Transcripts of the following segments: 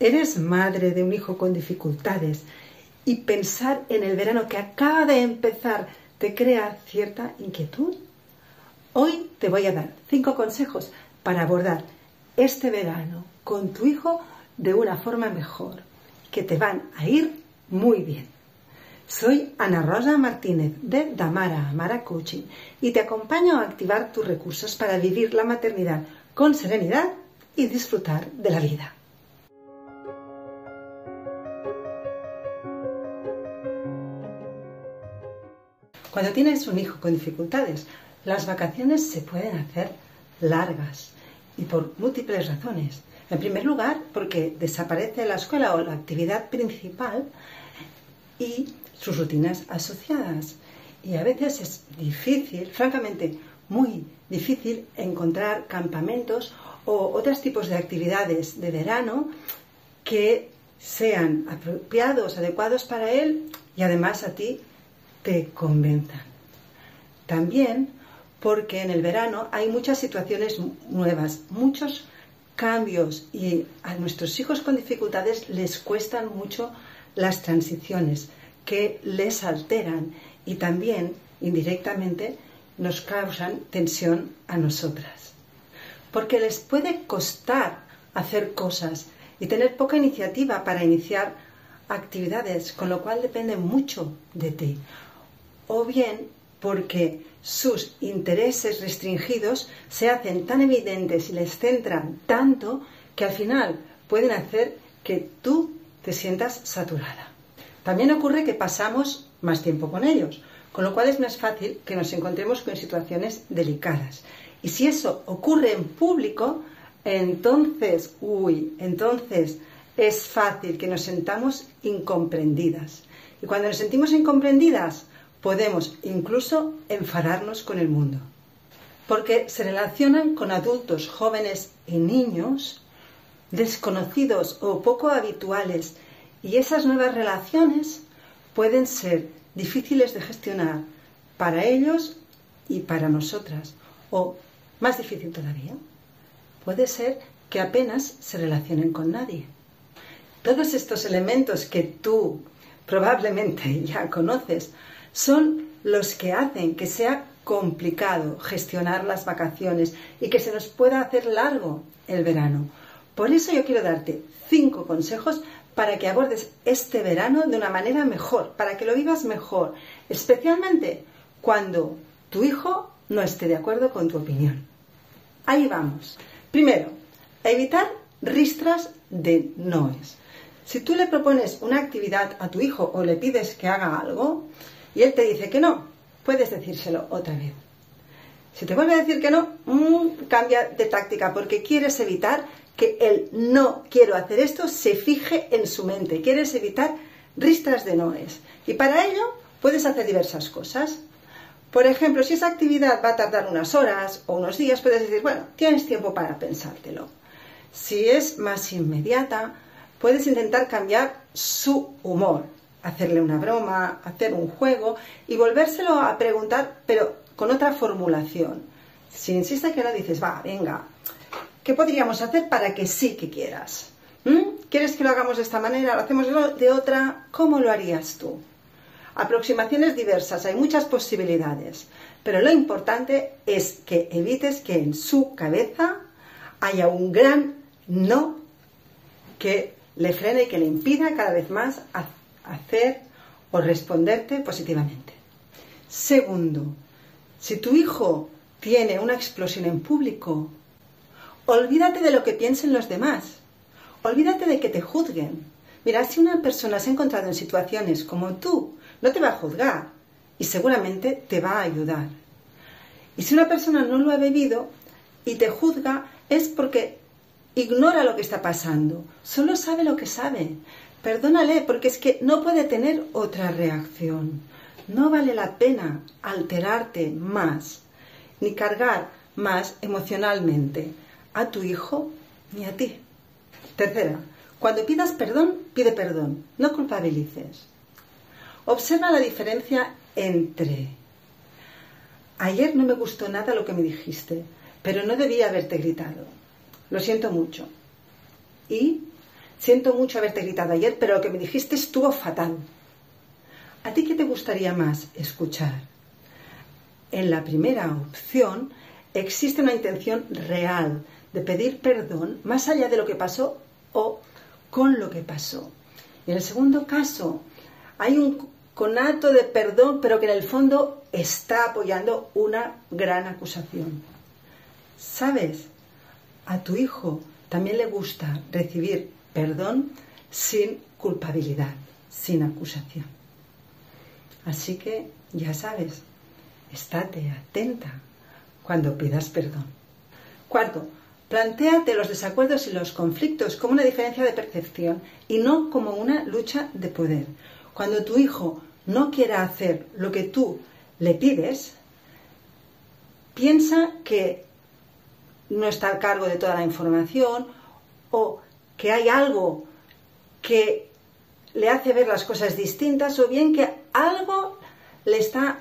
eres madre de un hijo con dificultades y pensar en el verano que acaba de empezar te crea cierta inquietud, hoy te voy a dar cinco consejos para abordar este verano con tu hijo de una forma mejor, que te van a ir muy bien. Soy Ana Rosa Martínez de Damara Amara Coaching y te acompaño a activar tus recursos para vivir la maternidad con serenidad y disfrutar de la vida. Cuando tienes un hijo con dificultades, las vacaciones se pueden hacer largas y por múltiples razones. En primer lugar, porque desaparece la escuela o la actividad principal y sus rutinas asociadas. Y a veces es difícil, francamente muy difícil, encontrar campamentos o otros tipos de actividades de verano que sean apropiados, adecuados para él y además a ti te convenzan. También porque en el verano hay muchas situaciones nuevas, muchos cambios y a nuestros hijos con dificultades les cuestan mucho las transiciones que les alteran y también indirectamente nos causan tensión a nosotras. Porque les puede costar hacer cosas y tener poca iniciativa para iniciar actividades, con lo cual depende mucho de ti o bien porque sus intereses restringidos se hacen tan evidentes y les centran tanto que al final pueden hacer que tú te sientas saturada. También ocurre que pasamos más tiempo con ellos, con lo cual es más fácil que nos encontremos con situaciones delicadas. Y si eso ocurre en público, entonces, uy, entonces es fácil que nos sentamos incomprendidas. Y cuando nos sentimos incomprendidas, podemos incluso enfadarnos con el mundo, porque se relacionan con adultos, jóvenes y niños desconocidos o poco habituales y esas nuevas relaciones pueden ser difíciles de gestionar para ellos y para nosotras o más difícil todavía puede ser que apenas se relacionen con nadie. Todos estos elementos que tú probablemente ya conoces son los que hacen que sea complicado gestionar las vacaciones y que se nos pueda hacer largo el verano. Por eso yo quiero darte cinco consejos para que abordes este verano de una manera mejor, para que lo vivas mejor, especialmente cuando tu hijo no esté de acuerdo con tu opinión. Ahí vamos. Primero, evitar ristras de noes. Si tú le propones una actividad a tu hijo o le pides que haga algo, y él te dice que no, puedes decírselo otra vez. Si te vuelve a decir que no, mm, cambia de táctica porque quieres evitar que el no quiero hacer esto se fije en su mente. Quieres evitar ristras de noes. Y para ello puedes hacer diversas cosas. Por ejemplo, si esa actividad va a tardar unas horas o unos días, puedes decir, bueno, tienes tiempo para pensártelo. Si es más inmediata, puedes intentar cambiar su humor hacerle una broma, hacer un juego y volvérselo a preguntar, pero con otra formulación. Si insiste que no, dices, va, venga, ¿qué podríamos hacer para que sí que quieras? ¿Mm? ¿Quieres que lo hagamos de esta manera? ¿Lo hacemos de otra? ¿Cómo lo harías tú? Aproximaciones diversas, hay muchas posibilidades, pero lo importante es que evites que en su cabeza haya un gran no que le frene y que le impida cada vez más hacer o responderte positivamente. Segundo, si tu hijo tiene una explosión en público, olvídate de lo que piensen los demás. Olvídate de que te juzguen. Mira, si una persona se ha encontrado en situaciones como tú, no te va a juzgar y seguramente te va a ayudar. Y si una persona no lo ha bebido y te juzga, es porque ignora lo que está pasando, solo sabe lo que sabe. Perdónale, porque es que no puede tener otra reacción. No vale la pena alterarte más, ni cargar más emocionalmente a tu hijo ni a ti. Tercera, cuando pidas perdón, pide perdón, no culpabilices. Observa la diferencia entre ayer no me gustó nada lo que me dijiste, pero no debía haberte gritado. Lo siento mucho. Y siento mucho haberte gritado ayer, pero lo que me dijiste estuvo fatal. ¿A ti qué te gustaría más escuchar? En la primera opción existe una intención real de pedir perdón más allá de lo que pasó o con lo que pasó. Y en el segundo caso, hay un conato de perdón, pero que en el fondo está apoyando una gran acusación. ¿Sabes? A tu hijo también le gusta recibir perdón sin culpabilidad, sin acusación. Así que, ya sabes, estate atenta cuando pidas perdón. Cuarto, plantéate los desacuerdos y los conflictos como una diferencia de percepción y no como una lucha de poder. Cuando tu hijo no quiera hacer lo que tú le pides, piensa que no está al cargo de toda la información o que hay algo que le hace ver las cosas distintas o bien que algo le está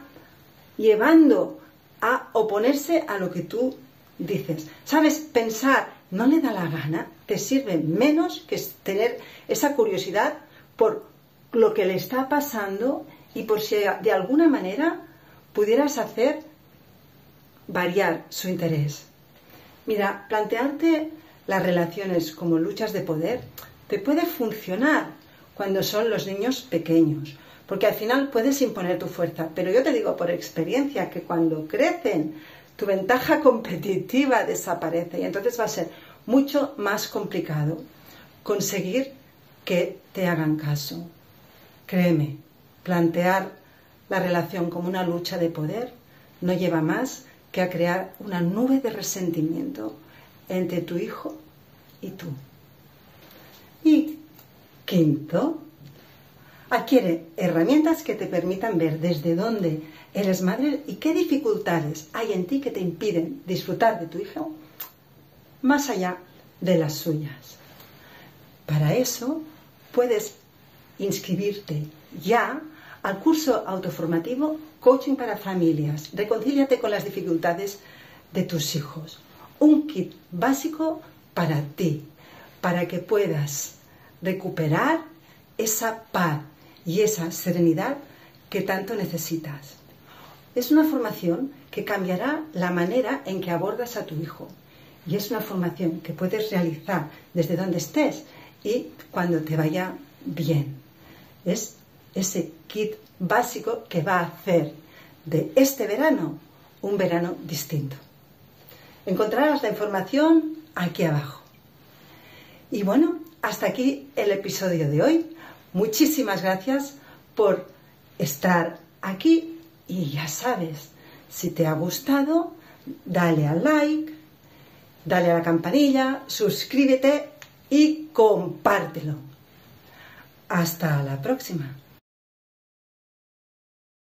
llevando a oponerse a lo que tú dices. ¿Sabes? Pensar no le da la gana, te sirve menos que tener esa curiosidad por lo que le está pasando y por si de alguna manera pudieras hacer variar su interés. Mira, plantearte las relaciones como luchas de poder te puede funcionar cuando son los niños pequeños, porque al final puedes imponer tu fuerza, pero yo te digo por experiencia que cuando crecen tu ventaja competitiva desaparece y entonces va a ser mucho más complicado conseguir que te hagan caso. Créeme, plantear la relación como una lucha de poder no lleva más que a crear una nube de resentimiento entre tu hijo y tú. Y quinto, adquiere herramientas que te permitan ver desde dónde eres madre y qué dificultades hay en ti que te impiden disfrutar de tu hijo más allá de las suyas. Para eso puedes inscribirte ya al curso autoformativo Coaching para Familias. Reconcíliate con las dificultades de tus hijos. Un kit básico para ti, para que puedas recuperar esa paz y esa serenidad que tanto necesitas. Es una formación que cambiará la manera en que abordas a tu hijo. Y es una formación que puedes realizar desde donde estés y cuando te vaya bien. Es ese kit básico que va a hacer de este verano un verano distinto. Encontrarás la información aquí abajo. Y bueno, hasta aquí el episodio de hoy. Muchísimas gracias por estar aquí y ya sabes, si te ha gustado, dale al like, dale a la campanilla, suscríbete y compártelo. Hasta la próxima.